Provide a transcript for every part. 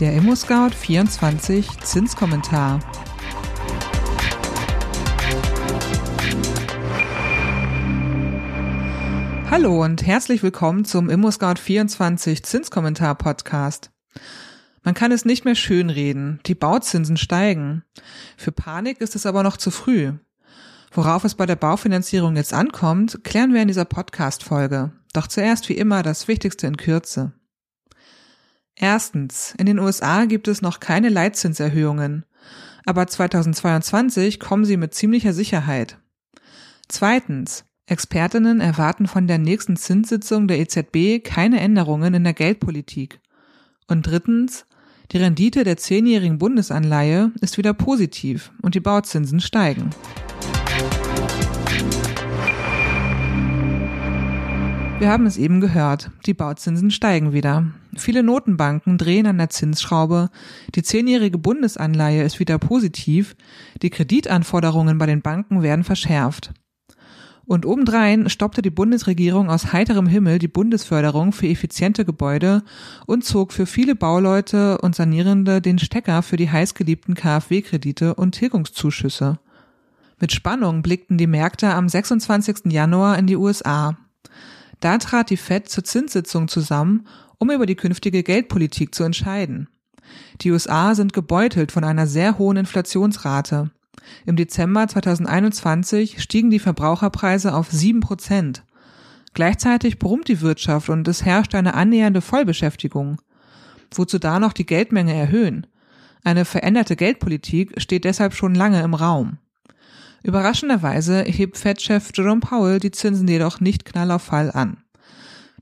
Der ImmoScout 24 Zinskommentar. Hallo und herzlich willkommen zum ImmoScout 24 Zinskommentar Podcast. Man kann es nicht mehr schönreden. Die Bauzinsen steigen. Für Panik ist es aber noch zu früh. Worauf es bei der Baufinanzierung jetzt ankommt, klären wir in dieser Podcast-Folge. Doch zuerst wie immer das Wichtigste in Kürze. Erstens. In den USA gibt es noch keine Leitzinserhöhungen. Aber 2022 kommen sie mit ziemlicher Sicherheit. Zweitens. Expertinnen erwarten von der nächsten Zinssitzung der EZB keine Änderungen in der Geldpolitik. Und drittens. Die Rendite der zehnjährigen Bundesanleihe ist wieder positiv und die Bauzinsen steigen. Wir haben es eben gehört, die Bauzinsen steigen wieder. Viele Notenbanken drehen an der Zinsschraube, die zehnjährige Bundesanleihe ist wieder positiv, die Kreditanforderungen bei den Banken werden verschärft. Und obendrein stoppte die Bundesregierung aus heiterem Himmel die Bundesförderung für effiziente Gebäude und zog für viele Bauleute und Sanierende den Stecker für die heißgeliebten KfW-Kredite und Tilgungszuschüsse. Mit Spannung blickten die Märkte am 26. Januar in die USA. Da trat die Fed zur Zinssitzung zusammen, um über die künftige Geldpolitik zu entscheiden. Die USA sind gebeutelt von einer sehr hohen Inflationsrate. Im Dezember 2021 stiegen die Verbraucherpreise auf sieben Prozent. Gleichzeitig brummt die Wirtschaft und es herrscht eine annähernde Vollbeschäftigung. Wozu da noch die Geldmenge erhöhen? Eine veränderte Geldpolitik steht deshalb schon lange im Raum. Überraschenderweise hebt Fed-Chef Jerome Powell die Zinsen jedoch nicht knall Fall an.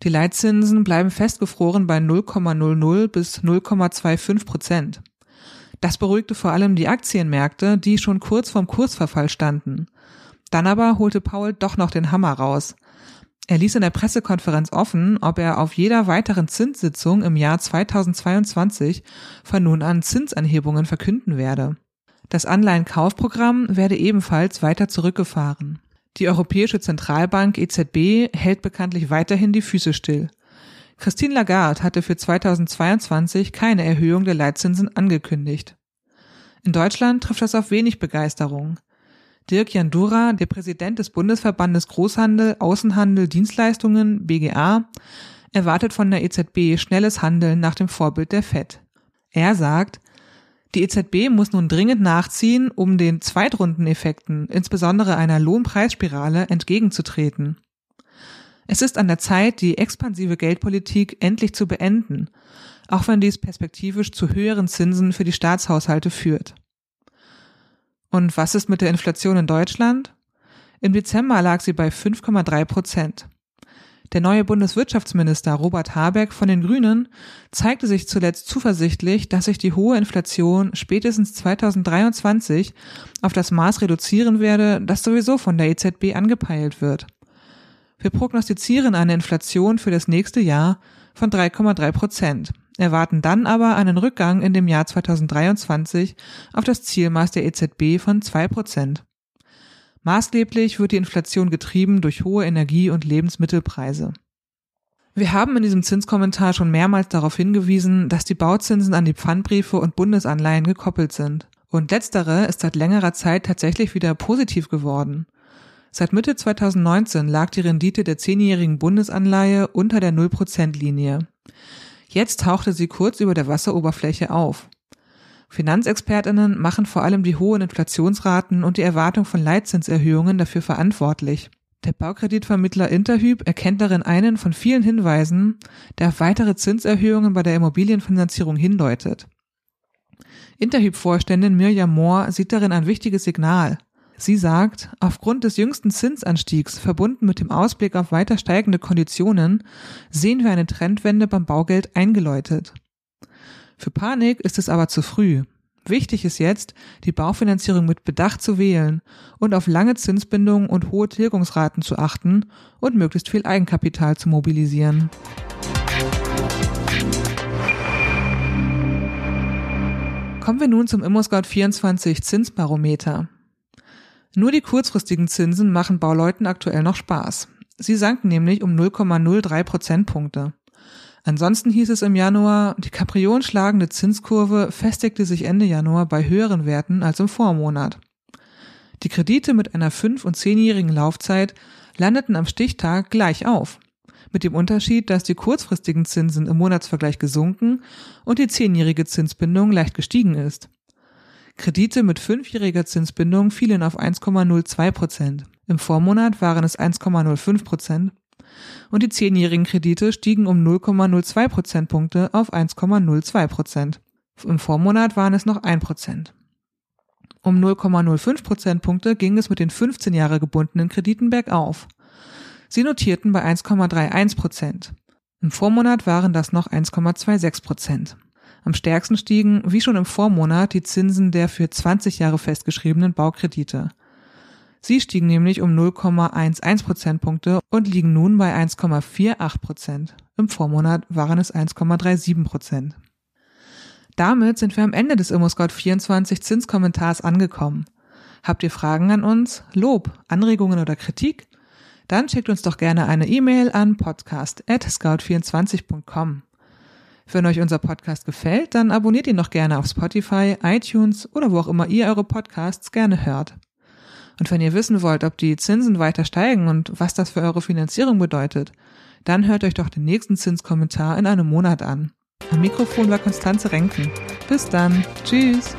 Die Leitzinsen bleiben festgefroren bei 0,00 bis 0,25 Prozent. Das beruhigte vor allem die Aktienmärkte, die schon kurz vorm Kursverfall standen. Dann aber holte Powell doch noch den Hammer raus. Er ließ in der Pressekonferenz offen, ob er auf jeder weiteren Zinssitzung im Jahr 2022 von nun an Zinsanhebungen verkünden werde. Das Anleihenkaufprogramm werde ebenfalls weiter zurückgefahren. Die Europäische Zentralbank EZB hält bekanntlich weiterhin die Füße still. Christine Lagarde hatte für 2022 keine Erhöhung der Leitzinsen angekündigt. In Deutschland trifft das auf wenig Begeisterung. Dirk Jandura, der Präsident des Bundesverbandes Großhandel, Außenhandel, Dienstleistungen, BGA, erwartet von der EZB schnelles Handeln nach dem Vorbild der FED. Er sagt, die EZB muss nun dringend nachziehen, um den Zweitrundeneffekten, insbesondere einer Lohnpreisspirale, entgegenzutreten. Es ist an der Zeit, die expansive Geldpolitik endlich zu beenden, auch wenn dies perspektivisch zu höheren Zinsen für die Staatshaushalte führt. Und was ist mit der Inflation in Deutschland? Im Dezember lag sie bei 5,3 Prozent. Der neue Bundeswirtschaftsminister Robert Habeck von den Grünen zeigte sich zuletzt zuversichtlich, dass sich die hohe Inflation spätestens 2023 auf das Maß reduzieren werde, das sowieso von der EZB angepeilt wird. Wir prognostizieren eine Inflation für das nächste Jahr von 3,3 Prozent, erwarten dann aber einen Rückgang in dem Jahr 2023 auf das Zielmaß der EZB von 2 Prozent. Maßgeblich wird die Inflation getrieben durch hohe Energie- und Lebensmittelpreise. Wir haben in diesem Zinskommentar schon mehrmals darauf hingewiesen, dass die Bauzinsen an die Pfandbriefe und Bundesanleihen gekoppelt sind. Und letztere ist seit längerer Zeit tatsächlich wieder positiv geworden. Seit Mitte 2019 lag die Rendite der zehnjährigen Bundesanleihe unter der Null-Prozent-Linie. Jetzt tauchte sie kurz über der Wasseroberfläche auf. Finanzexpertinnen machen vor allem die hohen Inflationsraten und die Erwartung von Leitzinserhöhungen dafür verantwortlich. Der Baukreditvermittler Interhyp erkennt darin einen von vielen Hinweisen, der auf weitere Zinserhöhungen bei der Immobilienfinanzierung hindeutet. Interhyp-Vorständin Mirjam Mohr sieht darin ein wichtiges Signal. Sie sagt, aufgrund des jüngsten Zinsanstiegs verbunden mit dem Ausblick auf weiter steigende Konditionen sehen wir eine Trendwende beim Baugeld eingeläutet. Für Panik ist es aber zu früh. Wichtig ist jetzt, die Baufinanzierung mit Bedacht zu wählen und auf lange Zinsbindungen und hohe Tilgungsraten zu achten und möglichst viel Eigenkapital zu mobilisieren. Kommen wir nun zum ImmoScout 24 Zinsbarometer. Nur die kurzfristigen Zinsen machen Bauleuten aktuell noch Spaß. Sie sanken nämlich um 0,03 Prozentpunkte. Ansonsten hieß es im Januar, die Kaprion schlagende Zinskurve festigte sich Ende Januar bei höheren Werten als im Vormonat. Die Kredite mit einer 5- und 10-jährigen Laufzeit landeten am Stichtag gleich auf. Mit dem Unterschied, dass die kurzfristigen Zinsen im Monatsvergleich gesunken und die 10-jährige Zinsbindung leicht gestiegen ist. Kredite mit fünfjähriger Zinsbindung fielen auf 1,02 Prozent. Im Vormonat waren es 1,05 Prozent und die zehnjährigen Kredite stiegen um 0,02 Prozentpunkte auf 1,02 Prozent. Im Vormonat waren es noch 1 Prozent. Um 0,05 Prozentpunkte ging es mit den 15 Jahre gebundenen Krediten bergauf. Sie notierten bei 1,31 Prozent. Im Vormonat waren das noch 1,26 Prozent. Am stärksten stiegen, wie schon im Vormonat, die Zinsen der für 20 Jahre festgeschriebenen Baukredite. Sie stiegen nämlich um 0,11 Prozentpunkte und liegen nun bei 1,48 Prozent. Im Vormonat waren es 1,37 Prozent. Damit sind wir am Ende des ImmoScout24 Zinskommentars angekommen. Habt ihr Fragen an uns, Lob, Anregungen oder Kritik? Dann schickt uns doch gerne eine E-Mail an podcast@scout24.com. Wenn euch unser Podcast gefällt, dann abonniert ihn doch gerne auf Spotify, iTunes oder wo auch immer ihr eure Podcasts gerne hört. Und wenn ihr wissen wollt, ob die Zinsen weiter steigen und was das für eure Finanzierung bedeutet, dann hört euch doch den nächsten Zinskommentar in einem Monat an. Am Mikrofon war Konstanze Renken. Bis dann. Tschüss.